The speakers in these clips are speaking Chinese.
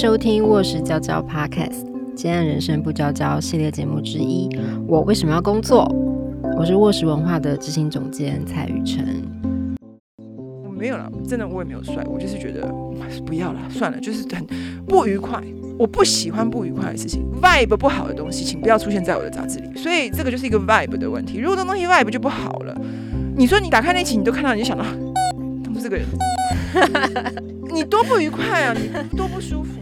收听《卧室娇娇 Podcast》，今天人生不娇娇系列节目之一。我为什么要工作？我是卧室文化的执行总监蔡雨辰。我没有了，真的我也没有帅，我就是觉得不要了，算了，就是很不愉快。我不喜欢不愉快的事情，vibe 不好的东西，请不要出现在我的杂志里。所以这个就是一个 vibe 的问题。如果这东西 vibe 就不好了，你说你打开那期，你都看到，你就想到，他们这个人，你多不愉快啊，你多不舒服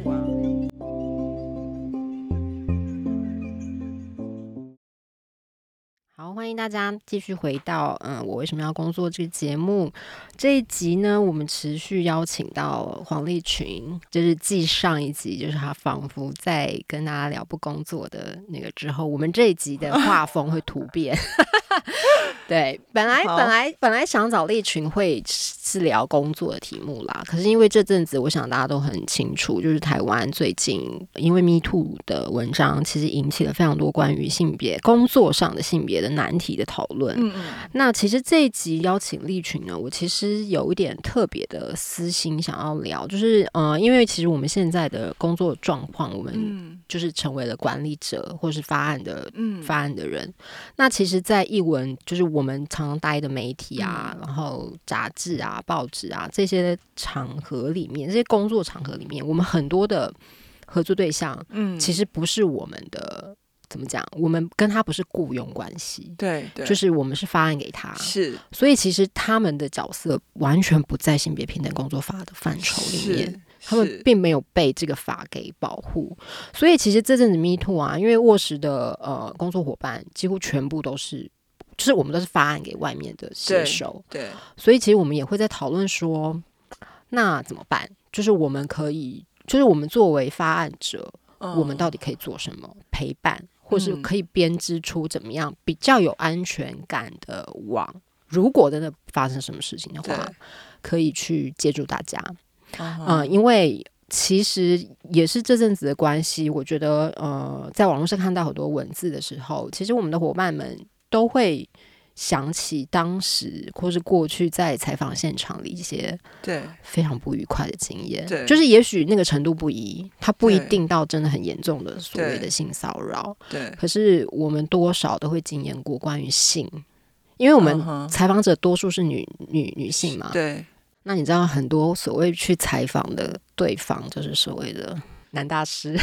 大家继续回到嗯，我为什么要工作这个节目这一集呢？我们持续邀请到黄立群，就是继上一集，就是他仿佛在跟大家聊不工作的那个之后，我们这一集的画风会突变。对，本来本来本来想找立群会是聊工作的题目啦，可是因为这阵子，我想大家都很清楚，就是台湾最近因为 Me Too 的文章，其实引起了非常多关于性别工作上的性别的难题的讨论。嗯嗯。那其实这一集邀请立群呢，我其实有一点特别的私心想要聊，就是呃，因为其实我们现在的工作状况，我们就是成为了管理者或是发案的发案的人。那其实，在译文就是我们常常待的媒体啊，然后杂志啊、报纸啊这些场合里面，这些工作场合里面，我们很多的合作对象，嗯，其实不是我们的，怎么讲？我们跟他不是雇佣关系，对，对，就是我们是发案给他，是，所以其实他们的角色完全不在性别平等工作法的范畴里面，他们并没有被这个法给保护。所以其实这阵子 Me Too 啊，因为卧室的呃工作伙伴几乎全部都是。就是我们都是发案给外面的写手，对，所以其实我们也会在讨论说，那怎么办？就是我们可以，就是我们作为发案者，我们到底可以做什么？陪伴，或是可以编织出怎么样比较有安全感的网？如果真的发生什么事情的话，可以去借助大家。嗯，因为其实也是这阵子的关系，我觉得呃，在网络上看到很多文字的时候，其实我们的伙伴们。都会想起当时或是过去在采访现场的一些对非常不愉快的经验，对，就是也许那个程度不一，它不一定到真的很严重的所谓的性骚扰，对。可是我们多少都会经验过关于性，因为我们采访者多数是女女女性嘛，对。那你知道很多所谓去采访的对方，就是所谓的。男大师，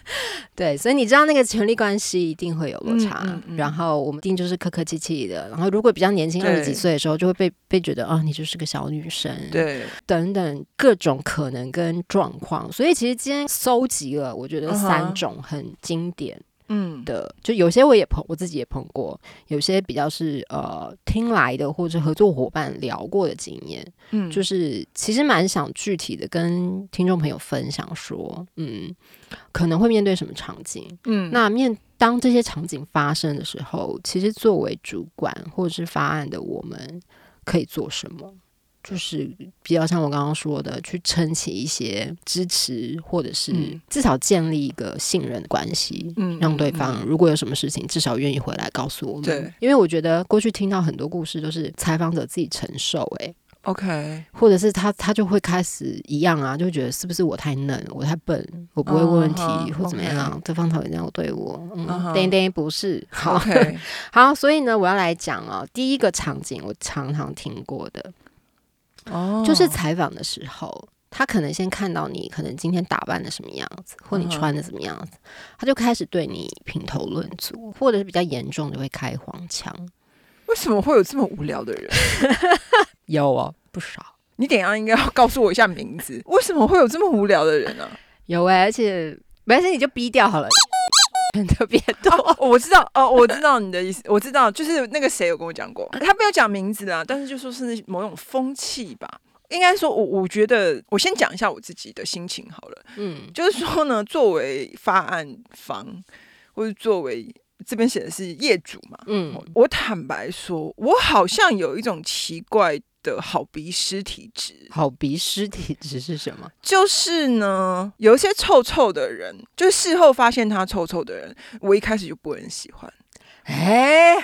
对，所以你知道那个权力关系一定会有落差，然后我们一定就是客客气气的，然后如果比较年轻二十几岁的时候，就会被被觉得啊，你就是个小女生，对，等等各种可能跟状况，所以其实今天搜集了，我觉得三种很经典。嗯。的，就有些我也碰，我自己也碰过，有些比较是呃听来的，或者合作伙伴聊过的经验，嗯，就是其实蛮想具体的跟听众朋友分享说，嗯，可能会面对什么场景，嗯，那面当这些场景发生的时候，其实作为主管或者是发案的我们可以做什么？就是比较像我刚刚说的，去撑起一些支持，或者是至少建立一个信任的关系，嗯，让对方如果有什么事情，至少愿意回来告诉我们。对，因为我觉得过去听到很多故事都是采访者自己承受，哎，OK，或者是他他就会开始一样啊，就觉得是不是我太嫩，我太笨，我不会问问题或怎么样，对方讨厌这样对我，嗯，叮叮不是，OK，好，所以呢，我要来讲哦，第一个场景我常常听过的。哦，就是采访的时候，他可能先看到你，可能今天打扮的什么样子，或你穿的什么样子，他就开始对你评头论足，或者是比较严重的会开黄腔。为什么会有这么无聊的人？有啊，不少。你等下应该要告诉我一下名字。为什么会有这么无聊的人呢？有哎，而且没关系，你就逼掉好了。人特别多，我知道哦，我知道你的意思，我知道，就是那个谁有跟我讲过，他没有讲名字啊，但是就说是某种风气吧。应该说，我我觉得，我先讲一下我自己的心情好了。嗯，就是说呢，作为发案方，或者作为这边写的是业主嘛，嗯，我坦白说，我好像有一种奇怪。的好鼻尸体质，好鼻尸体质是什么？就是呢，有一些臭臭的人，就事后发现他臭臭的人，我一开始就不很喜欢。哎，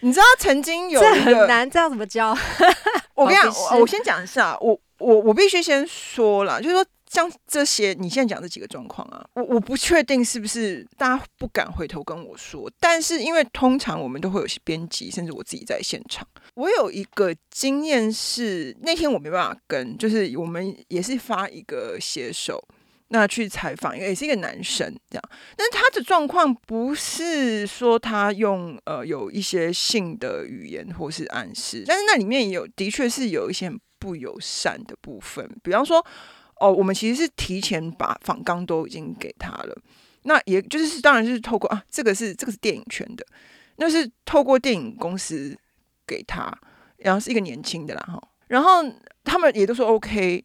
你知道曾经有这很难，这样怎么教？我跟你讲，我先讲一下，我我我必须先说了，就是说像这些你现在讲这几个状况啊，我我不确定是不是大家不敢回头跟我说，但是因为通常我们都会有些编辑，甚至我自己在现场。我有一个经验是那天我没办法跟，就是我们也是发一个写手。那去采访，因为也是一个男生这样，但是他的状况不是说他用呃有一些性的语言或是暗示，但是那里面也有的确是有一些很不友善的部分，比方说哦，我们其实是提前把访纲都已经给他了，那也就是当然是透过啊，这个是这个是电影圈的，那是透过电影公司给他，然后是一个年轻的啦哈，然后他们也都说 OK。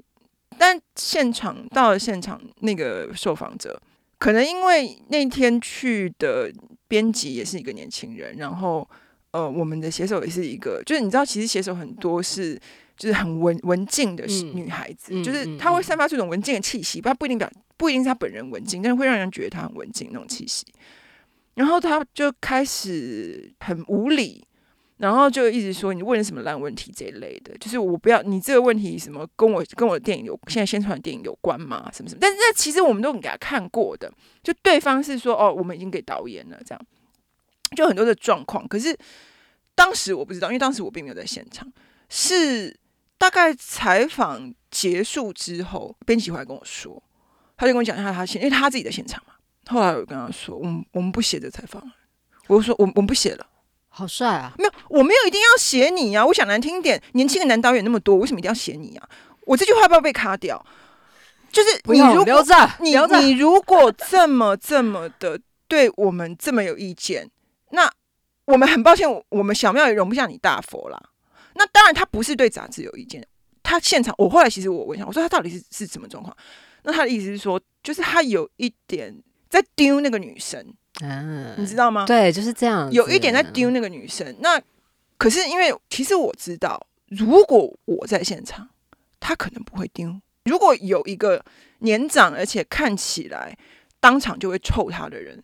但现场到了现场，那个受访者可能因为那天去的编辑也是一个年轻人，然后呃，我们的写手也是一个，就是你知道，其实写手很多是就是很文文静的女孩子，就是她会散发出一种文静的气息，她不一定表不一定是她本人文静，但是会让人觉得她很文静那种气息。然后她就开始很无理。然后就一直说你问什么烂问题这一类的，就是我不要你这个问题什么跟我跟我的电影有现在宣传的电影有关吗？什么什么？但是那其实我们都给他看过的，就对方是说哦，我们已经给导演了，这样就很多的状况。可是当时我不知道，因为当时我并没有在现场。是大概采访结束之后，编辑回来跟我说，他就跟我讲一下他现，因为他自己的现场嘛。后来我跟他说，我们我们不写这采访了。我说我我们不写了。好帅啊！没有，我没有一定要写你呀。我想难听点，年轻的男导演那么多，为什么一定要写你啊？我这句话要不要被卡掉？就是你如果你你如果这么这么的对我们这么有意见，那我们很抱歉，我们小庙也容不下你大佛啦。那当然，他不是对杂志有意见，他现场我后来其实我问一下，我说他到底是是什么状况？那他的意思是说，就是他有一点在丢那个女生。嗯，你知道吗？对，就是这样。有一点在丢那个女生。那可是因为其实我知道，如果我在现场，他可能不会丢。如果有一个年长而且看起来当场就会臭他的人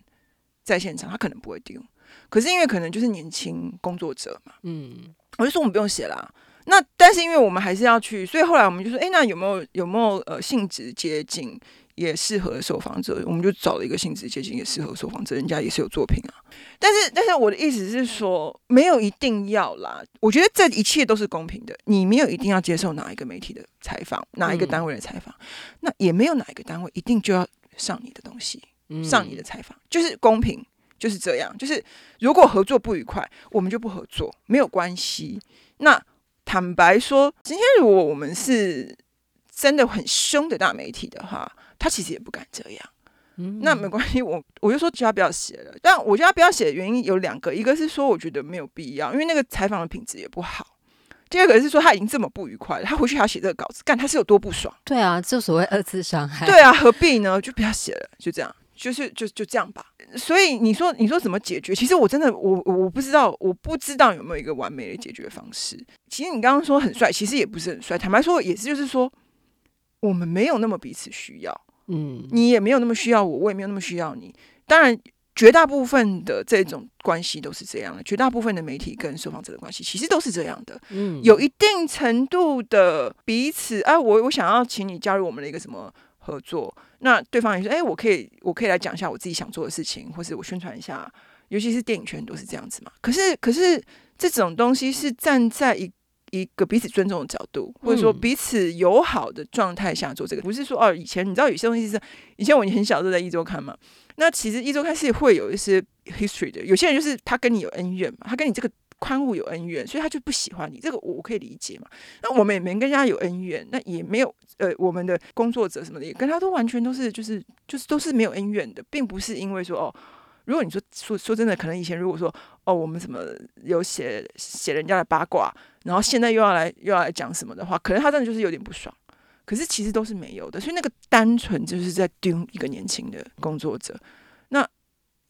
在现场，他可能不会丢。可是因为可能就是年轻工作者嘛，嗯，我就说我们不用写啦。那但是因为我们还是要去，所以后来我们就说，哎，那有没有有没有呃性质接近？也适合受访者，我们就找了一个性质接近也适合受访者，人家也是有作品啊。但是，但是我的意思是说，没有一定要啦。我觉得这一切都是公平的，你没有一定要接受哪一个媒体的采访，哪一个单位的采访，那也没有哪一个单位一定就要上你的东西，上你的采访，就是公平，就是这样。就是如果合作不愉快，我们就不合作，没有关系。那坦白说，今天如果我们是真的很凶的大媒体的话，他其实也不敢这样，嗯那没关系，我我就说叫他不要写了。但我觉得他不要写的原因有两个，一个是说我觉得没有必要，因为那个采访的品质也不好；第二个是说他已经这么不愉快了，他回去还要写这个稿子，干他是有多不爽？对啊，就所谓二次伤害。对啊，何必呢？就不要写了，就这样，就是就就这样吧。所以你说你说怎么解决？其实我真的我我不知道，我不知道有没有一个完美的解决方式。其实你刚刚说很帅，其实也不是很帅。坦白说，也是就是说，我们没有那么彼此需要。嗯，你也没有那么需要我，我也没有那么需要你。当然，绝大部分的这种关系都是这样的。绝大部分的媒体跟受访者的关系其实都是这样的。嗯，有一定程度的彼此。哎，我我想要请你加入我们的一个什么合作？那对方也说，哎，我可以，我可以来讲一下我自己想做的事情，或是我宣传一下。尤其是电影圈都是这样子嘛。可是，可是这种东西是站在一。一个彼此尊重的角度，或者说彼此友好的状态下做这个，不是说哦，以前你知道有些东西是以前我很小都在一周看嘛，那其实一周刊是会有一些 history 的，有些人就是他跟你有恩怨嘛，他跟你这个刊物有恩怨，所以他就不喜欢你，这个我可以理解嘛。那我们也没跟人家有恩怨，那也没有呃，我们的工作者什么的也跟他都完全都是就是就是都是没有恩怨的，并不是因为说哦。如果你说说说真的，可能以前如果说哦，我们什么有写写人家的八卦，然后现在又要来又要来讲什么的话，可能他真的就是有点不爽。可是其实都是没有的，所以那个单纯就是在丢一个年轻的工作者。那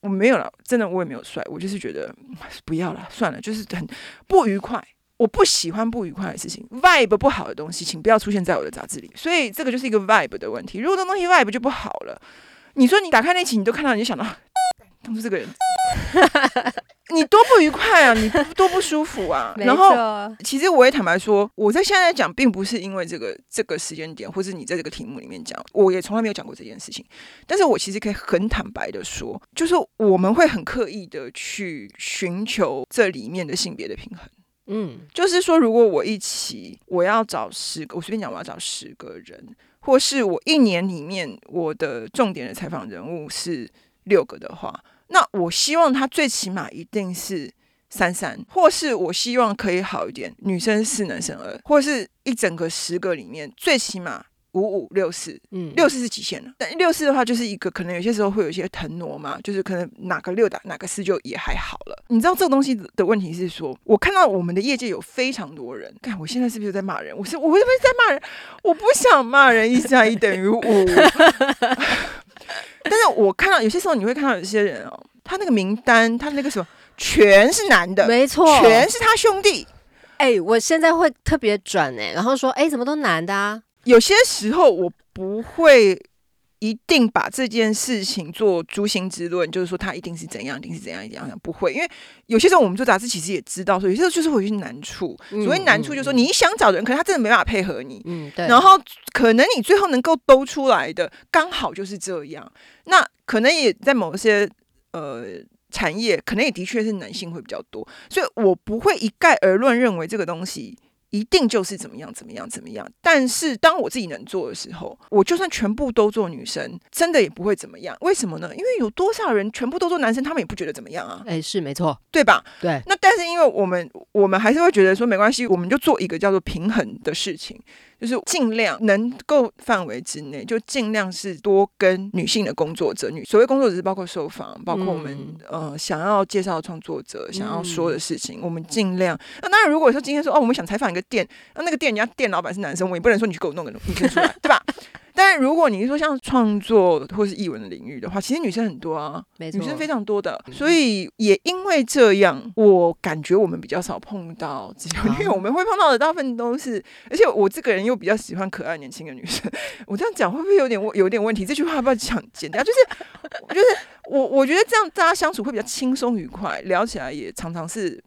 我没有了，真的我也没有帅，我就是觉得不要了，算了，就是很不愉快。我不喜欢不愉快的事情，vibe 不好的东西，请不要出现在我的杂志里。所以这个就是一个 vibe 的问题。如果这东西 vibe 就不好了，你说你打开那期，你都看到，你就想到。当初这个人 你多不愉快啊，你多不舒服啊。然后，其实我也坦白说，我在现在讲，并不是因为这个这个时间点，或是你在这个题目里面讲，我也从来没有讲过这件事情。但是我其实可以很坦白的说，就是我们会很刻意的去寻求这里面的性别的平衡。嗯，就是说，如果我一起我要找十个，我随便讲，我要找十个人，或是我一年里面我的重点的采访人物是六个的话，那我希望他最起码一定是三三，或是我希望可以好一点，女生四，男生二，或是一整个十个里面最起码。五五六四，嗯，六四是极限了。但六四的话，就是一个可能有些时候会有一些腾挪嘛，就是可能哪个六打哪个四就也还好了。你知道这个东西的问题是说，我看到我们的业界有非常多人，看我现在是不是在骂人？我是我是不是在骂人？我不想骂人，一加一等于五。但是我看到有些时候你会看到有些人哦，他那个名单，他那个什么全是男的，没错，全是他兄弟。哎，我现在会特别转哎，然后说哎，怎么都男的啊？有些时候我不会一定把这件事情做诛心之论，就是说他一定是怎样，一定是怎样，怎样不会。因为有些时候我们做杂志，其实也知道说，有些时候就是会有些难处。所谓难处，就是说你想找人，可能他真的没办法配合你。嗯，对。然后可能你最后能够兜出来的，刚好就是这样。那可能也在某些呃产业，可能也的确是男性会比较多。所以我不会一概而论认为这个东西。一定就是怎么样怎么样怎么样，但是当我自己能做的时候，我就算全部都做女生，真的也不会怎么样。为什么呢？因为有多少人全部都做男生，他们也不觉得怎么样啊？哎，是没错，对吧？对。那但是因为我们，我们还是会觉得说没关系，我们就做一个叫做平衡的事情。就是尽量能够范围之内，就尽量是多跟女性的工作者，女所谓工作者是包括受访，包括我们呃想要介绍创作者想要说的事情，我们尽量。那当然，如果说今天说哦，我们想采访一个店，那那个店人家店老板是男生，我也不能说你去给我弄个女生出来，对吧？但如果你是说像创作或是译文的领域的话，其实女生很多啊，女生非常多的，所以也因为这样，我感觉我们比较少碰到，因为我们会碰到的大部分都是，而且我这个人又比较喜欢可爱年轻的女生，我这样讲会不会有点有点问题？这句话要不要讲 剪掉？就是就是我我觉得这样大家相处会比较轻松愉快，聊起来也常常是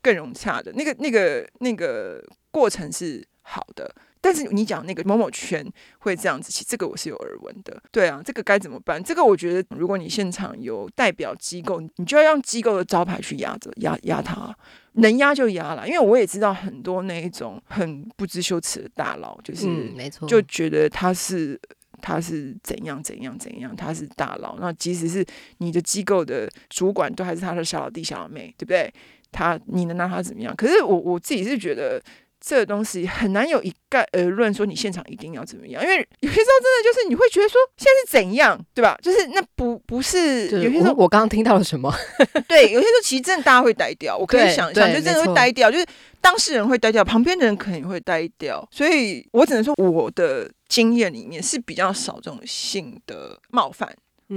更融洽的，那个那个那个过程是好的。但是你讲那个某某圈会这样子，其实这个我是有耳闻的。对啊，这个该怎么办？这个我觉得，如果你现场有代表机构，你就要用机构的招牌去压着压压他，能压就压了。因为我也知道很多那一种很不知羞耻的大佬，就是没错，就觉得他是他是怎样怎样怎样，他是大佬。那即使是你的机构的主管，都还是他的小老弟小老妹，对不对？他你能拿他怎么样？可是我我自己是觉得。这个东西很难有一概而论，说你现场一定要怎么样，因为 有些时候真的就是你会觉得说现在是怎样，对吧？就是那不不是有些时候我刚刚听到了什么？对，有些时候其实真的大家会呆掉，我可以想象，就真的会呆掉，就是当事人会呆掉，旁边的人可能也会呆掉，所以我只能说我的经验里面是比较少这种性的冒犯，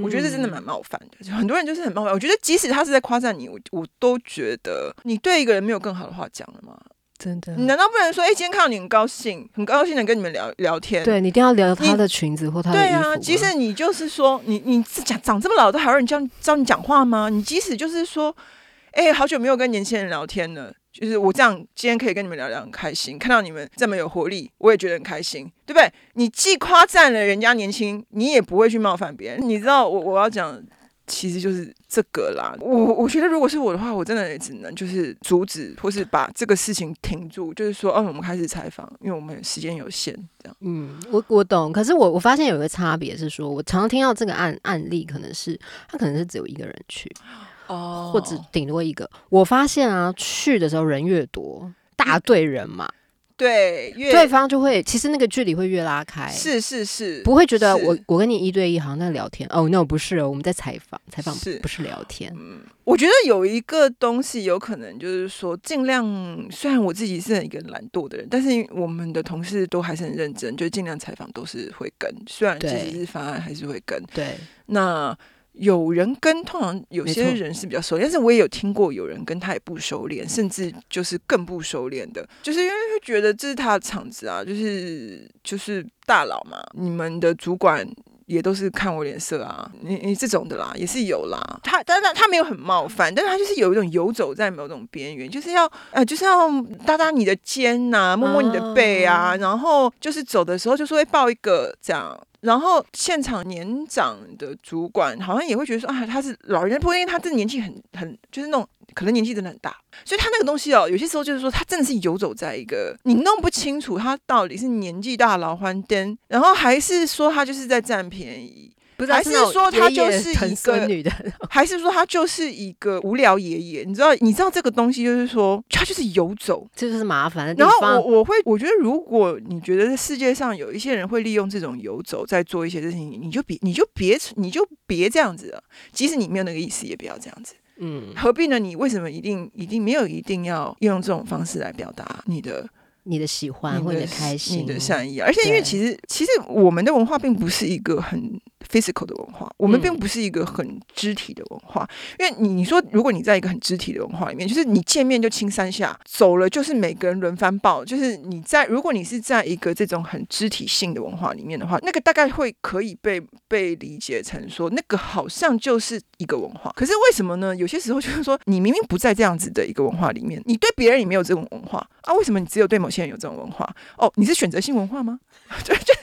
我觉得这真的蛮冒犯的，很多人就是很冒犯。我觉得即使他是在夸赞你，我我都觉得你对一个人没有更好的话讲了吗？真的，你难道不能说？哎，今天看到你很高兴，很高兴的跟你们聊聊天。对你一定要聊她的裙子或她的对啊，即使你就是说，你你讲长这么老都还有人教教你讲话吗？你即使就是说，哎，好久没有跟年轻人聊天了，就是我这样今天可以跟你们聊聊，很开心。看到你们这么有活力，我也觉得很开心，对不对？你既夸赞了人家年轻，你也不会去冒犯别人。你知道我我要讲。其实就是这个啦，我我觉得如果是我的话，我真的也只能就是阻止或是把这个事情停住，就是说，哦，我们开始采访，因为我们时间有限，这样。嗯，我我懂，可是我我发现有一个差别是说，我常常听到这个案案例，可能是他可能是只有一个人去，哦，或者顶多一个。我发现啊，去的时候人越多，大队人嘛。对，对方就会其实那个距离会越拉开，是是是，不会觉得我我跟你一对一好像在聊天哦，那不是哦，我们在采访，采访是不是聊天？嗯，我觉得有一个东西有可能就是说，尽量虽然我自己是一个懒惰的人，但是我们的同事都还是很认真，就尽量采访都是会跟，虽然其实是方案还是会跟，对，那。有人跟，通常有些人是比较熟，但是我也有听过有人跟他也不收敛，甚至就是更不收敛的，就是因为会觉得这是他的场子啊，就是就是大佬嘛，你们的主管也都是看我脸色啊，你你这种的啦，也是有啦。他，但是他没有很冒犯，但是他就是有一种游走在某种边缘，就是要呃，就是要搭搭你的肩呐，摸摸你的背啊，然后就是走的时候就是会抱一个这样。然后现场年长的主管好像也会觉得说啊，他是老人，不过因为他这年纪很很就是那种。可能年纪真的很大，所以他那个东西哦，有些时候就是说，他真的是游走在一个你弄不清楚他到底是年纪大老欢灯，然后还是说他就是在占便宜，不是？还是说他就是一个女的？还是说他就是一个无聊爷爷？你知道？你知道这个东西就是说，他就是游走，这就是麻烦。然后我我会我觉得，如果你觉得世界上有一些人会利用这种游走在做一些事情，你就别你就别你就别这样子了。即使你没有那个意思，也不要这样子。嗯，何必呢？你为什么一定一定没有一定要用这种方式来表达你的你的喜欢或者开心、你的善意？而且，因为其实其实我们的文化并不是一个很。Physical 的文化，我们并不是一个很肢体的文化，因为你你说，如果你在一个很肢体的文化里面，就是你见面就亲三下，走了就是每个人轮番抱，就是你在如果你是在一个这种很肢体性的文化里面的话，那个大概会可以被被理解成说，那个好像就是一个文化。可是为什么呢？有些时候就是说，你明明不在这样子的一个文化里面，你对别人也没有这种文化啊？为什么你只有对某些人有这种文化？哦，你是选择性文化吗？就就。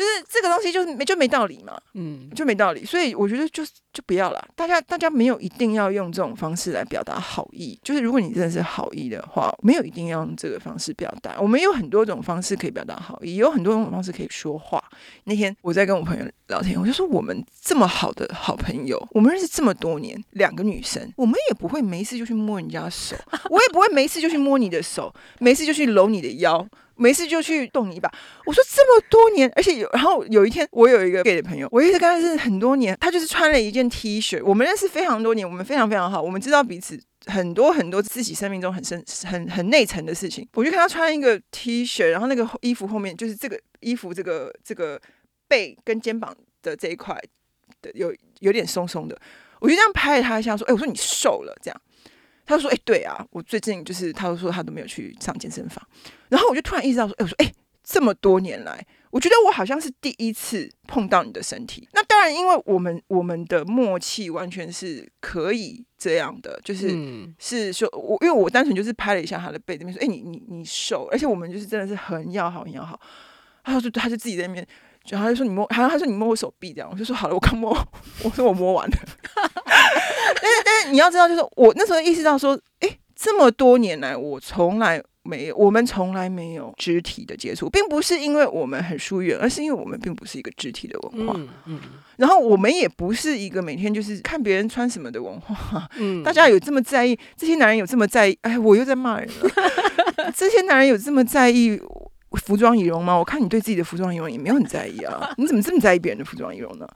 就是这个东西，就是没就没道理嘛，嗯，就没道理，所以我觉得就就不要了。大家大家没有一定要用这种方式来表达好意，就是如果你真的是好意的话，没有一定要用这个方式表达。我们有很多种方式可以表达好意，有很多种方式可以说话。那天我在跟我朋友聊天，我就说我们这么好的好朋友，我们认识这么多年，两个女生，我们也不会没事就去摸人家手，我也不会没事就去摸你的手，没事就去搂你的腰。没事就去动你一把。我说这么多年，而且有，然后有一天我有一个 gay 的朋友，我一直跟他认识很多年，他就是穿了一件 T 恤。我们认识非常多年，我们非常非常好，我们知道彼此很多很多自己生命中很深、很很内层的事情。我就看他穿一个 T 恤，然后那个衣服后面就是这个衣服这个这个背跟肩膀的这一块的有有点松松的，我就这样拍了他一下，说：“哎，我说你瘦了。”这样。他说：“哎，对啊，我最近就是，他都说他都没有去上健身房。然后我就突然意识到说，哎，我说，哎，这么多年来，我觉得我好像是第一次碰到你的身体。那当然，因为我们我们的默契完全是可以这样的，就是是说，我因为我单纯就是拍了一下他的背这边，说，哎，你你你瘦，而且我们就是真的是很要好很要好。他说，他就自己在那边，然后他就说你摸，好像他说你摸我手臂这样，我就说好了，我刚摸，我说我摸完了。”但是，但是你要知道，就是我那时候意识到说，哎，这么多年来，我从来没有，我们从来没有肢体的接触，并不是因为我们很疏远，而是因为我们并不是一个肢体的文化。嗯，然后我们也不是一个每天就是看别人穿什么的文化。嗯，大家有这么在意？这些男人有这么在意？哎，我又在骂人了。这些男人有这么在意？服装仪容吗？我看你对自己的服装仪容也没有很在意啊，你怎么这么在意别人的服装仪容呢？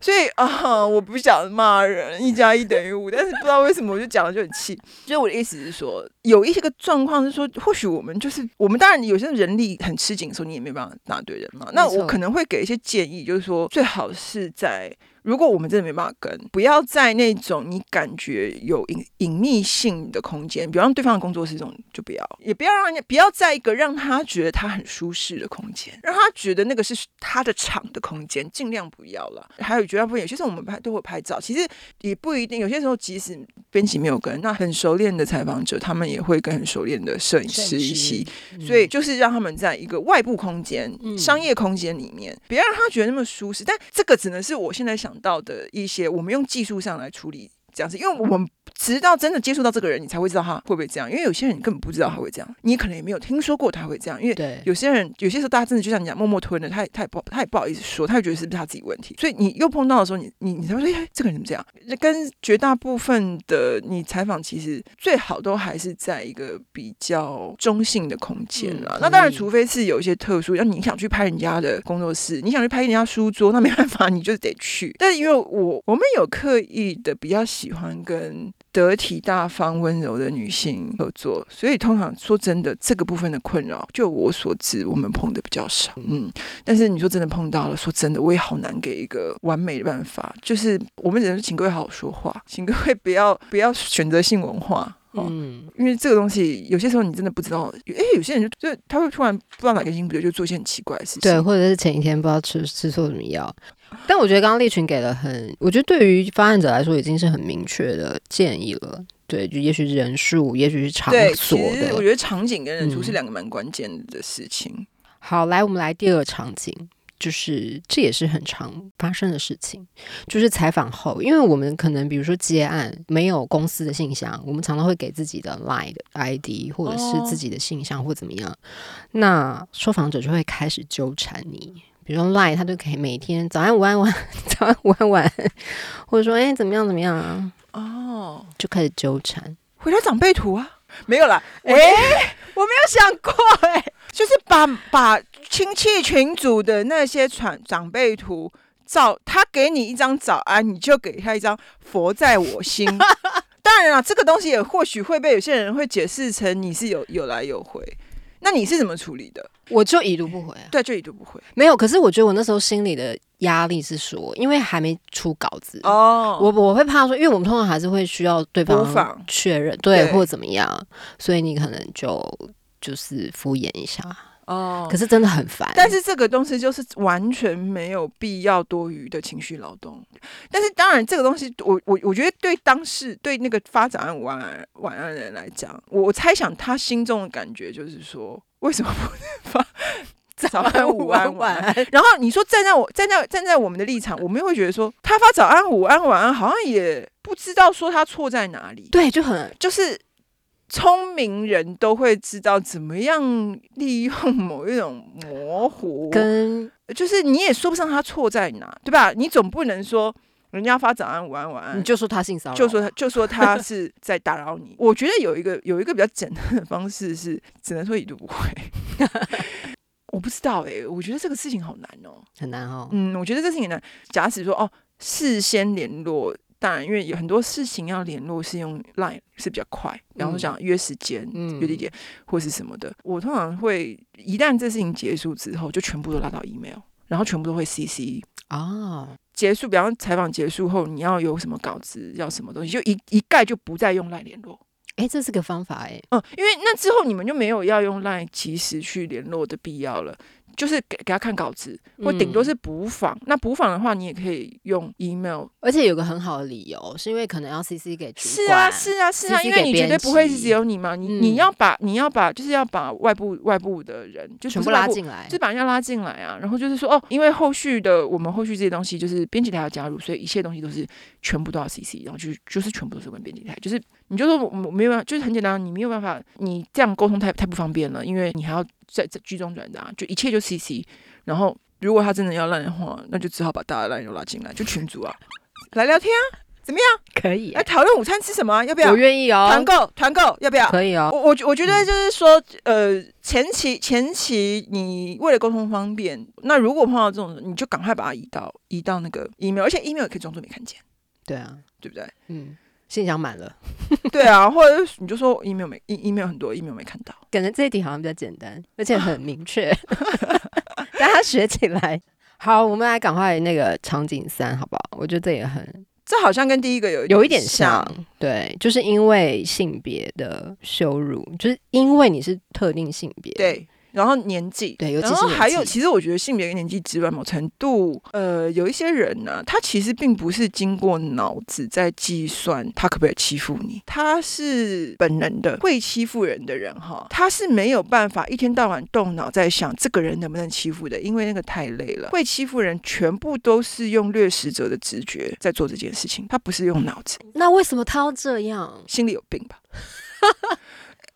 所以啊，我不想骂人，一加一等于五，但是不知道为什么我就讲了就很气。所以我的意思是说，有一些个状况是说，或许我们就是我们当然有些人力很吃紧的时候，你也没办法答对人嘛。那我可能会给一些建议，就是说最好是在。如果我们真的没办法跟，不要在那种你感觉有隐隐秘性的空间，比方对方的工作室这种，就不要，也不要让人家不要在一个让他觉得他很舒适的空间，让他觉得那个是他的场的空间，尽量不要了。还有绝大部分有些时候我们拍都会拍照，其实也不一定。有些时候即使编辑没有跟，那很熟练的采访者，他们也会跟很熟练的摄影师一起，所以就是让他们在一个外部空间、商业空间里面，别让他觉得那么舒适。但这个只能是我现在到的一些，我们用技术上来处理这样子，因为我们。直到真的接触到这个人，你才会知道他会不会这样。因为有些人你根本不知道他会这样，你可能也没有听说过他会这样。因为有些人有些时候大家真的就像你讲，默默吞了，他也他也不他也不好意思说，他也觉得是不是他自己问题。所以你又碰到的时候，你你你才会说，哎，这个人怎么这样？跟绝大部分的你采访，其实最好都还是在一个比较中性的空间了。那当然，除非是有一些特殊，要你想去拍人家的工作室，你想去拍人家书桌，那没办法，你就得去。但是因为我我们有刻意的比较喜欢跟。得体、大方、温柔的女性合作，所以通常说真的，这个部分的困扰，就我所知，我们碰的比较少。嗯，但是你说真的碰到了，说真的，我也好难给一个完美的办法。就是我们只能请各位好好说话，请各位不要不要选择性文化。嗯，因为这个东西有些时候你真的不知道，哎，有些人就就他会突然不知道哪根筋不对，就做一些很奇怪的事情。对，或者是前一天不知道吃吃错什么药。但我觉得刚刚立群给了很，我觉得对于发案者来说已经是很明确的建议了。对，就也许是人数，也许是场所的。我觉得场景跟人数是两个蛮关键的事情。好，来，我们来第二个场景。就是这也是很常发生的事情，就是采访后，因为我们可能比如说接案没有公司的信箱，我们常常会给自己的 Line 的 ID 或者是自己的信箱或怎么样，那受访者就会开始纠缠你，比如说 Line 他就可以每天早安午安晚 早安午安晚，或者说哎怎么样怎么样啊，哦，就开始纠缠，回到长辈图啊，没有了，哎，我没有想过，哎，就是把把。亲戚群组的那些传长辈图照，他给你一张早安，你就给他一张佛在我心。当然了，这个东西也或许会被有些人会解释成你是有有来有回。那你是怎么处理的？我就已读不回啊。对，就已读不回。没有，可是我觉得我那时候心里的压力是说，因为还没出稿子哦，我我会怕说，因为我们通常还是会需要对方确认，对，或者怎么样，所以你可能就就是敷衍一下。哦，可是真的很烦。但是这个东西就是完全没有必要多余的情绪劳动。但是当然，这个东西我我我觉得对当事对那个发早安晚安晚安的人来讲，我猜想他心中的感觉就是说，为什么不发早安午安晚安？然后你说站在我站在站在我们的立场，我们会觉得说，他发早安午安晚安，好像也不知道说他错在哪里。对，就很就是。聪明人都会知道怎么样利用某一种模糊，跟就是你也说不上他错在哪，对吧？你总不能说人家发早安、午安、晚安，你就说他性骚扰，就说他就说他是在打扰你。我觉得有一个有一个比较简单的方式是，只能说已读不回。我不知道哎，我觉得这个事情好难哦，很难哦。嗯，我觉得这事情难。假使说哦，事先联络。当然，因为有很多事情要联络，是用 Line 是比较快。然后想约时间、约地点或是什么的，我通常会一旦这事情结束之后，就全部都拉到 email，然后全部都会 CC 啊。结束，比方采访结束后，你要有什么稿子，要什么东西，就一一概就不再用 Line 联络。哎，这是个方法哎。嗯，因为那之后你们就没有要用 Line 及时去联络的必要了。就是给给他看稿子，或顶多是补访。那补访的话，你也可以用 email，而且有个很好的理由，是因为可能要 CC 给主是啊，是啊，是啊，因为你绝对不会是只有你嘛。你你要把你要把就是要把外部外部的人就全部拉进来，就把人家拉进来啊。然后就是说哦，因为后续的我们后续这些东西就是编辑台要加入，所以一切东西都是全部都要 CC，然后就就是全部都是问编辑台。就是你就说我没有办法，就是很简单，你没有办法，你这样沟通太太不方便了，因为你还要在在居中转达，就一切就 CC。然后，如果他真的要烂的话，那就只好把大家烂都拉进来，就群主啊，来聊天啊，怎么样？可以来讨论午餐吃什么？要不要？我愿意哦。团购，团购，要不要？可以哦。我我我觉得就是说，呃，前期前期你为了沟通方便，那如果碰到这种，你就赶快把它移到移到那个 email，而且 email 也可以装作没看见。对啊，对不对？嗯。信箱满了，对啊，或者你就说 email 没 email 很多 email 没看到，感觉这一题好像比较简单，而且很明确，大家学起来。好，我们来赶快那个场景三，好不好？我觉得这也很，这好像跟第一个有有一点像，对，就是因为性别的羞辱，就是因为你是特定性别，对。然后年纪，对，然后还有，其实我觉得性别跟年纪之外，某程度，呃，有一些人呢，他其实并不是经过脑子在计算他可不可以欺负你，他是本能的会欺负人的人哈，他是没有办法一天到晚动脑在想这个人能不能欺负的，因为那个太累了。会欺负人全部都是用掠食者的直觉在做这件事情，他不是用脑子。那为什么他要这样？心里有病吧？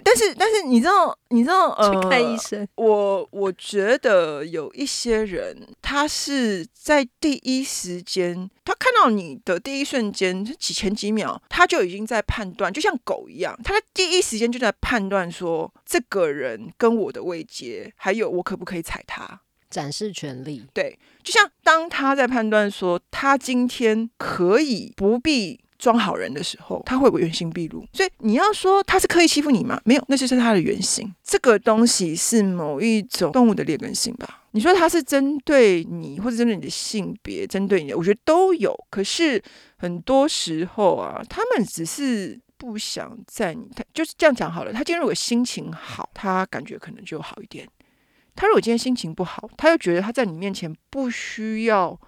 但是，但是你知道，你知道，呃，去看医生。我我觉得有一些人，他是在第一时间，他看到你的第一瞬间，几前几秒，他就已经在判断，就像狗一样，他在第一时间就在判断说，这个人跟我的位阶，还有我可不可以踩他，展示权力。对，就像当他在判断说，他今天可以不必。装好人的时候，他会不会原形毕露？所以你要说他是刻意欺负你吗？没有，那就是他的原型。这个东西是某一种动物的劣根性吧？你说他是针对你，或者针对你的性别，针对你，我觉得都有。可是很多时候啊，他们只是不想在你，他就是这样讲好了。他今天如果心情好，他感觉可能就好一点；他如果今天心情不好，他又觉得他在你面前不需要。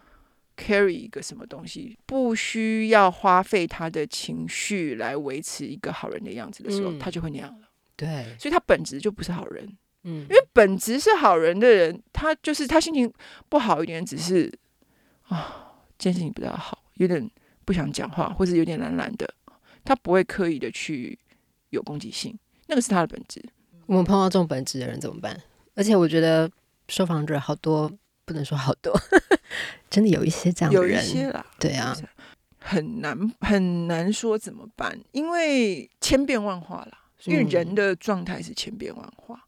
Carry 一个什么东西，不需要花费他的情绪来维持一个好人的样子的时候，他就会那样了。对，所以他本质就不是好人。嗯，因为本质是好人的人，他就是他心情不好一点，只是啊，今天心情比较好，有点不想讲话，或者有点懒懒的，他不会刻意的去有攻击性，那个是他的本质。我们碰到这种本质的人怎么办？而且我觉得受访者好多，不能说好多，真的有一些这样的人，有一些啦，对啊，很难很难说怎么办，因为千变万化啦，因为人的状态是千变万化。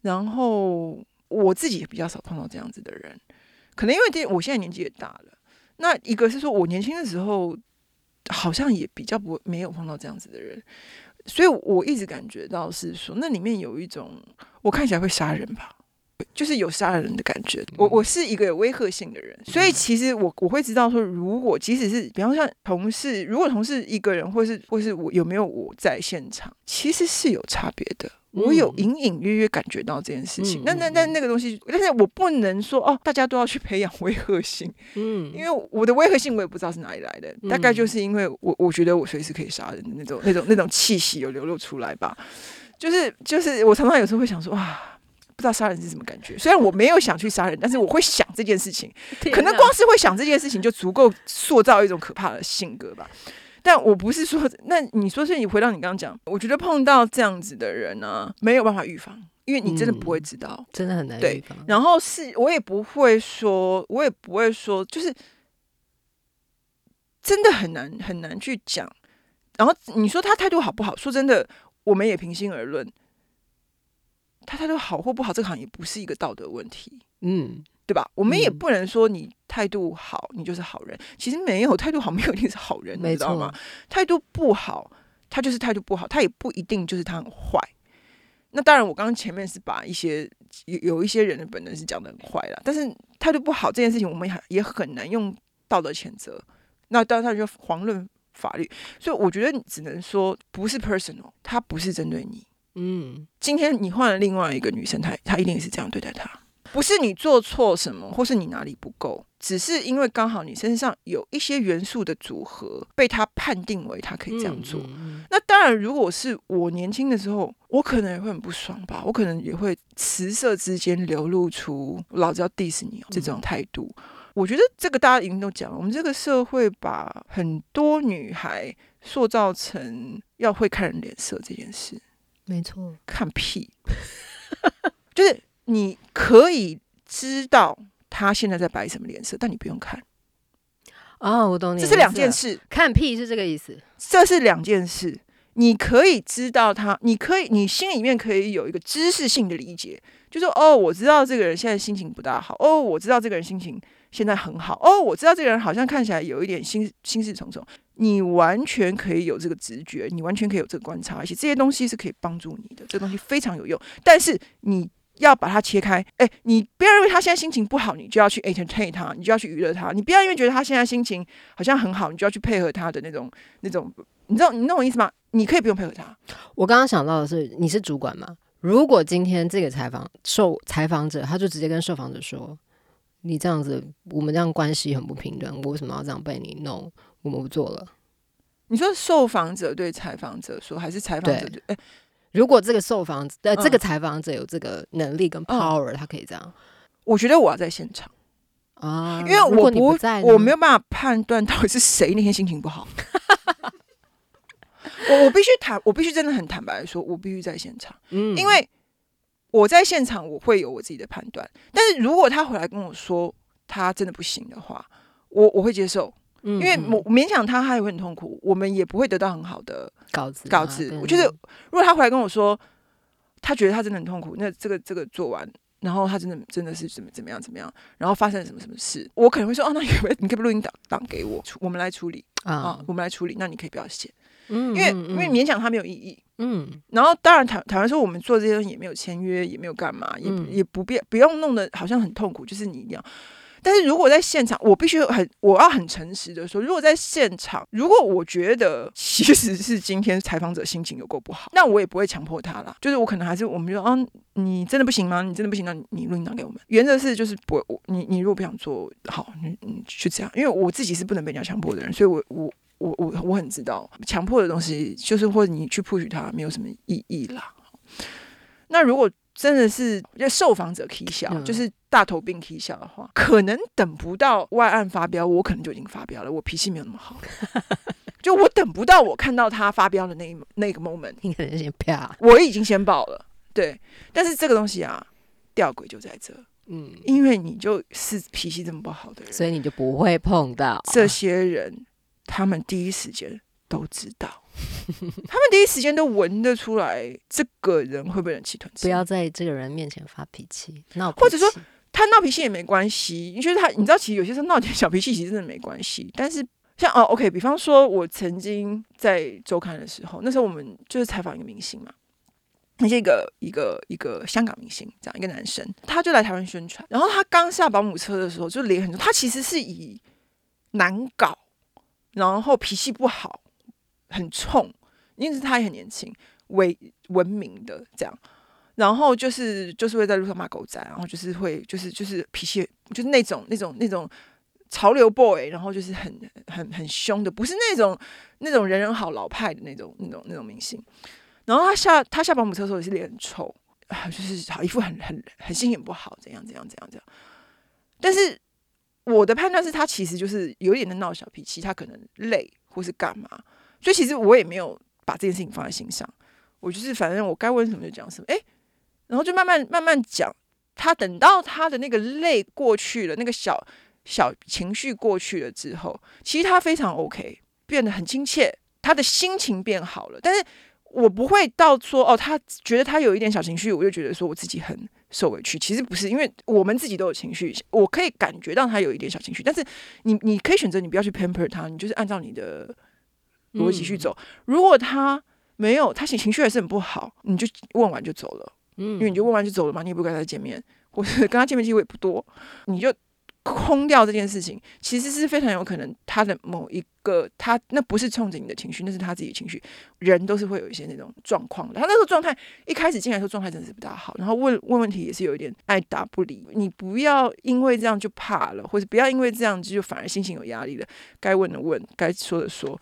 然后我自己也比较少碰到这样子的人，可能因为我现在年纪也大了。那一个是说我年轻的时候好像也比较不没有碰到这样子的人，所以我一直感觉到是说那里面有一种我看起来会杀人吧。就是有杀人的感觉。我我是一个有威吓性的人，所以其实我我会知道说，如果即使是比方像同事，如果同事一个人，或是或是我有没有我在现场，其实是有差别的。我有隐隐约约感觉到这件事情。那那那那个东西，但是我不能说哦，大家都要去培养威吓性。嗯，因为我的威吓性我也不知道是哪里来的，大概就是因为我我觉得我随时可以杀人的那种那种那种气息有流露出来吧。就是就是我常常有时候会想说啊。不知道杀人是什么感觉，虽然我没有想去杀人，但是我会想这件事情。可能光是会想这件事情，就足够塑造一种可怕的性格吧。但我不是说，那你说是你回到你刚刚讲，我觉得碰到这样子的人呢，没有办法预防，因为你真的不会知道，真的很难预防。然后是我也不会说，我也不会说，就是真的很难很难去讲。然后你说他态度好不好？说真的，我们也平心而论。他态度好或不好，这个行业不是一个道德问题，嗯，对吧？我们也不能说你态度好，你就是好人。其实没有态度好，没有一定是好人，你知道吗？态度不好，他就是态度不好，他也不一定就是他很坏。那当然，我刚刚前面是把一些有有一些人的本能是讲的很坏了，但是态度不好这件事情，我们也也很难用道德谴责。那当然他就遑论法律，所以我觉得你只能说不是 personal，他不是针对你。嗯，今天你换了另外一个女生，她她一定是这样对待他，不是你做错什么，或是你哪里不够，只是因为刚好你身上有一些元素的组合，被他判定为他可以这样做。那当然，如果是我年轻的时候，我可能也会很不爽吧，我可能也会辞色之间流露出老子要 diss 你这种态度。我觉得这个大家已经都讲了，我们这个社会把很多女孩塑造成要会看人脸色这件事。没错，看屁，就是你可以知道他现在在摆什么脸色，但你不用看。哦，我懂你，这是两件事。看屁是这个意思，这是两件事。你可以知道他，你可以，你心里面可以有一个知识性的理解，就说哦，我知道这个人现在心情不大好。哦，我知道这个人心情现在很好。哦，我知道这个人好像看起来有一点心心事重重。你完全可以有这个直觉，你完全可以有这个观察，而且这些东西是可以帮助你的，这东西非常有用。但是你要把它切开，哎，你不要认为他现在心情不好，你就要去 entertain 他，你就要去娱乐他。你不要因为觉得他现在心情好像很好，你就要去配合他的那种那种，你知道你懂我意思吗？你可以不用配合他。我刚刚想到的是，你是主管吗？如果今天这个采访受采访者，他就直接跟受访者说：“你这样子，我们这样关系很不平等，我为什么要这样被你弄？”我们不做了。你说受访者对采访者说，还是采访者对？哎，如果这个受访者呃这个采访者有这个能力跟 power，他可以这样。我觉得我要在现场啊，因为我不我没有办法判断到底是谁那天心情不好。我我必须坦，我必须真的很坦白的说，我必须在现场。嗯，因为我在现场，我会有我自己的判断。但是如果他回来跟我说他真的不行的话，我我会接受。因为我勉强他，他也会很痛苦，我们也不会得到很好的稿子。稿子，我觉得如果他回来跟我说，他觉得他真的很痛苦，那这个这个做完，然后他真的真的是怎么怎么样怎么样，然后发生了什么什么事，我可能会说，哦，那你可你可以录音档档给我，我们来处理啊，我们来处理，那你可以不要写，嗯，因为因为勉强他没有意义，嗯，然后当然坦坦白说我们做这些东西也没有签约，也没有干嘛，也也不必不用弄得好像很痛苦，就是你一定要。但是如果在现场，我必须很，我要很诚实的说，如果在现场，如果我觉得其实是今天采访者心情有够不好，那我也不会强迫他啦。就是我可能还是我们就啊，你真的不行吗？你真的不行，那你录音档给我们。原则是就是不，你你如果不想做好，你你去这样。因为我自己是不能被人家强迫的人，所以我我我我我很知道强迫的东西，就是或者你去 push 他，没有什么意义啦。那如果真的是要受访者 K 笑，就是大头病 K 笑的话，可能等不到外案发飙，我可能就已经发飙了。我脾气没有那么好，就我等不到我看到他发飙的那一那个 moment，你可能先啪，我已经先爆了。对，但是这个东西啊，吊诡就在这，嗯，因为你就是脾气这么不好的人，所以你就不会碰到这些人，他们第一时间都知道。他们第一时间都闻得出来，这个人会不会忍气吞不要在这个人面前发脾气，闹或者说他闹脾气也没关系。你觉得他，你知道，其实有些时候闹点小脾气其实真的没关系。但是像哦，OK，比方说，我曾经在周刊的时候，那时候我们就是采访一个明星嘛，那是一个一个一个香港明星，这样一个男生，他就来台湾宣传。然后他刚下保姆车的时候就脸很重，他其实是以难搞，然后脾气不好。很冲，因为他也很年轻，为闻名的这样，然后就是就是会在路上骂狗仔，然后就是会就是就是脾气就是那种那种那种潮流 boy，然后就是很很很凶的，不是那种那种人人好老派的那种那种那种明星。然后他下他下保姆车的时候也是脸很臭，就是好一副很很很心情不好，怎样怎样怎样怎样。但是我的判断是他其实就是有一点的闹小脾气，他可能累或是干嘛。所以其实我也没有把这件事情放在心上，我就是反正我该问什么就讲什么，哎，然后就慢慢慢慢讲。他等到他的那个泪过去了，那个小小情绪过去了之后，其实他非常 OK，变得很亲切，他的心情变好了。但是我不会到说哦，他觉得他有一点小情绪，我就觉得说我自己很受委屈。其实不是，因为我们自己都有情绪，我可以感觉到他有一点小情绪，但是你你可以选择你不要去 pamper 他，你就是按照你的。逻辑去走，如果他没有，他情情绪还是很不好，你就问完就走了，嗯，因为你就问完就走了嘛，你也不跟他见面，或者跟他见面机会也不多，你就。空掉这件事情，其实是非常有可能他的某一个他那不是冲着你的情绪，那是他自己的情绪。人都是会有一些那种状况的。他那个状态一开始进来时候状态真的是不大好，然后问问问题也是有一点爱答不理。你不要因为这样就怕了，或者不要因为这样就反而心情有压力了。该问的问，该说的说。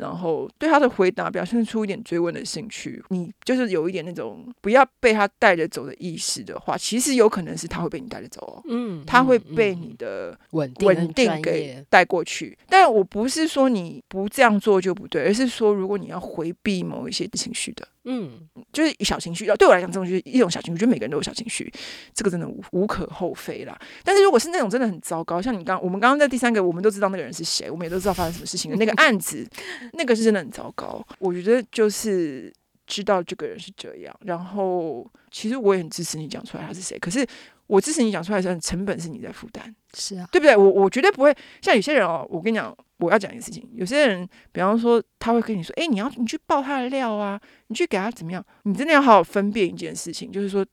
然后对他的回答表现出一点追问的兴趣，你就是有一点那种不要被他带着走的意识的话，其实有可能是他会被你带着走哦，嗯，他会被你的稳稳定给带过去。但我不是说你不这样做就不对，而是说如果你要回避某一些情绪的。嗯，就是小情绪，对我来讲，这种就是一种小情绪。我觉得每个人都有小情绪，这个真的无无可厚非啦。但是如果是那种真的很糟糕，像你刚我们刚刚在第三个，我们都知道那个人是谁，我们也都知道发生什么事情的那个案子，那个是真的很糟糕。我觉得就是知道这个人是这样，然后其实我也很支持你讲出来他是谁。可是我支持你讲出来的时候成本是你在负担，是啊，对不对？我我绝对不会像有些人哦，我跟你讲。我要讲一个事情，有些人，比方说，他会跟你说：“哎，你要你去爆他的料啊，你去给他怎么样？”你真的要好好分辨一件事情，就是说，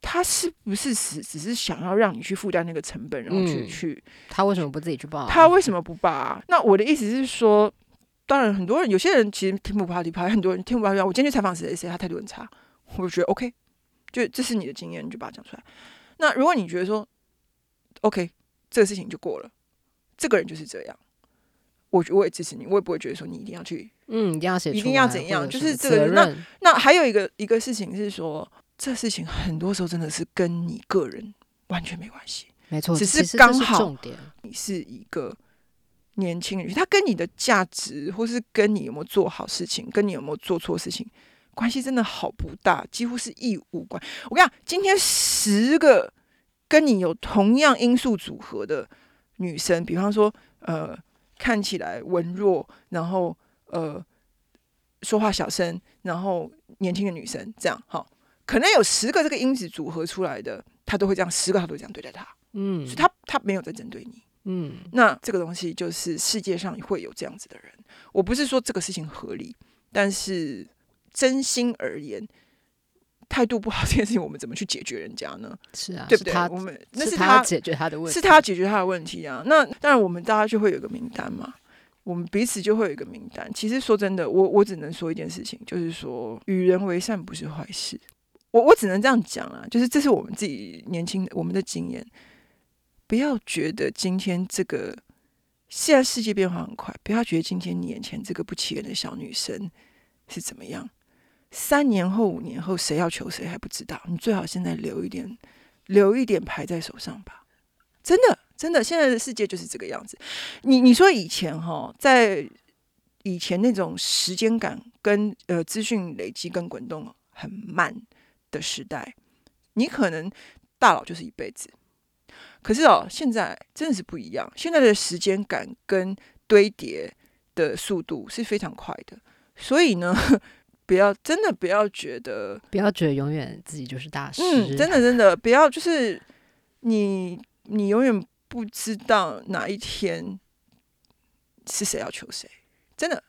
他是不是只只是想要让你去负担那个成本，然后去去，他为什么不自己去报？他为什么不报？那我的意思是说，当然很多人，有些人其实听不怕地怕，很多人听不怕我今天去采访谁谁，他态度很差，我就觉得 OK，就这是你的经验，你就把它讲出来。那如果你觉得说 OK，这个事情就过了，这个人就是这样。我我也支持你，我也不会觉得说你一定要去，嗯，一定要写，一定要怎样，就是这个。那那还有一个一个事情是说，这事情很多时候真的是跟你个人完全没关系，没错，只是刚好你是一个年轻人，他跟你的价值，或是跟你有没有做好事情，跟你有没有做错事情，关系真的好不大，几乎是一无关。我跟你讲，今天十个跟你有同样因素组合的女生，比方说，呃。看起来文弱，然后呃说话小声，然后年轻的女生这样哈，可能有十个这个因子组合出来的，他都会这样，十个他都这样对待他，嗯，所以他他没有在针对你，嗯，那这个东西就是世界上会有这样子的人，我不是说这个事情合理，但是真心而言，态度不好这件事情，我们怎么去解决人家呢？是啊，对不对？他我们那是他解决他的问题，是他解决他的问题啊。那当然，我们大家就会有一个名单嘛，我们彼此就会有一个名单。其实说真的，我我只能说一件事情，就是说与人为善不是坏事。我我只能这样讲啊，就是这是我们自己年轻我们的经验。不要觉得今天这个现在世界变化很快，不要觉得今天你眼前这个不起眼的小女生是怎么样。三年后、五年后，谁要求谁还不知道。你最好现在留一点，留一点牌在手上吧。真的，真的，现在的世界就是这个样子。你你说以前哈，在以前那种时间感跟呃资讯累积跟滚动很慢的时代，你可能大佬就是一辈子。可是哦，现在真的是不一样。现在的时间感跟堆叠的速度是非常快的，所以呢。不要真的不要觉得，不要觉得永远自己就是大师。嗯，真的真的不要就是你你永远不知道哪一天是谁要求谁，真的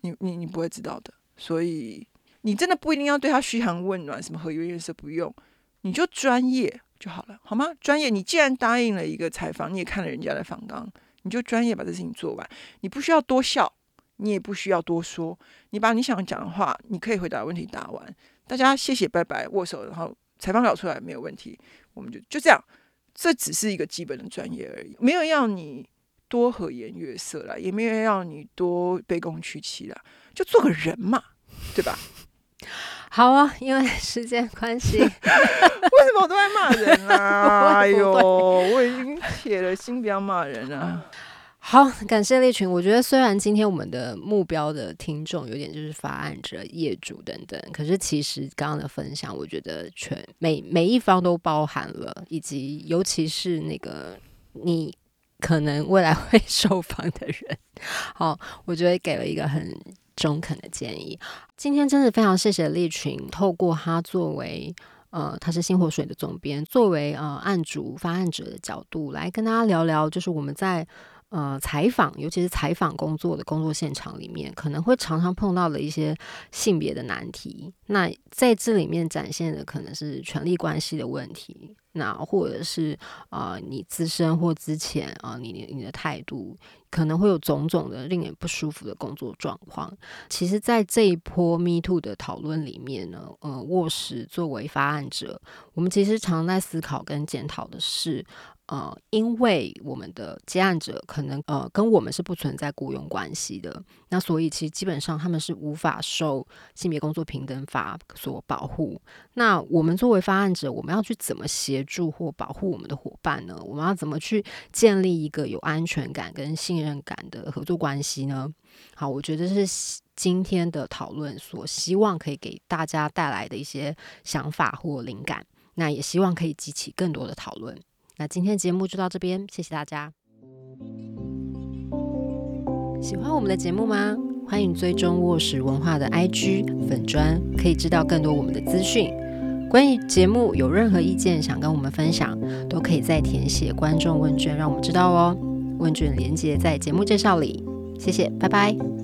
你你你不会知道的。所以你真的不一定要对他嘘寒问暖，什么和颜悦色不用，你就专业就好了，好吗？专业，你既然答应了一个采访，你也看了人家的访纲，你就专业把这事情做完，你不需要多笑。你也不需要多说，你把你想讲的话，你可以回答问题答完，大家谢谢拜拜握手，然后采访稿出来没有问题，我们就就这样，这只是一个基本的专业而已，没有要你多和颜悦色啦，也没有要你多卑躬屈膝啦，就做个人嘛，对吧？好啊，因为时间关系，为什么我都在骂人啊？哎呦，我已经铁了心不要骂人了。好，感谢立群。我觉得虽然今天我们的目标的听众有点就是发案者、业主等等，可是其实刚刚的分享，我觉得全每每一方都包含了，以及尤其是那个你可能未来会 受访的人，好，我觉得给了一个很中肯的建议。今天真的非常谢谢立群，透过他作为呃他是星火水的总编，作为呃案主发案者的角度来跟大家聊聊，就是我们在。呃，采访，尤其是采访工作的工作现场里面，可能会常常碰到的一些性别的难题。那在这里面展现的可能是权力关系的问题，那或者是呃，你自身或之前啊，你你的态度可能会有种种的令人不舒服的工作状况。其实，在这一波 Me Too 的讨论里面呢，呃，卧室作为发案者，我们其实常在思考跟检讨的是。呃，因为我们的接案者可能呃跟我们是不存在雇佣关系的，那所以其实基本上他们是无法受性别工作平等法所保护。那我们作为发案者，我们要去怎么协助或保护我们的伙伴呢？我们要怎么去建立一个有安全感跟信任感的合作关系呢？好，我觉得是今天的讨论所希望可以给大家带来的一些想法或灵感。那也希望可以激起更多的讨论。那今天节目就到这边，谢谢大家。喜欢我们的节目吗？欢迎追踪卧室文化的 IG 粉砖，可以知道更多我们的资讯。关于节目有任何意见想跟我们分享，都可以在填写观众问卷，让我们知道哦。问卷连接在节目介绍里。谢谢，拜拜。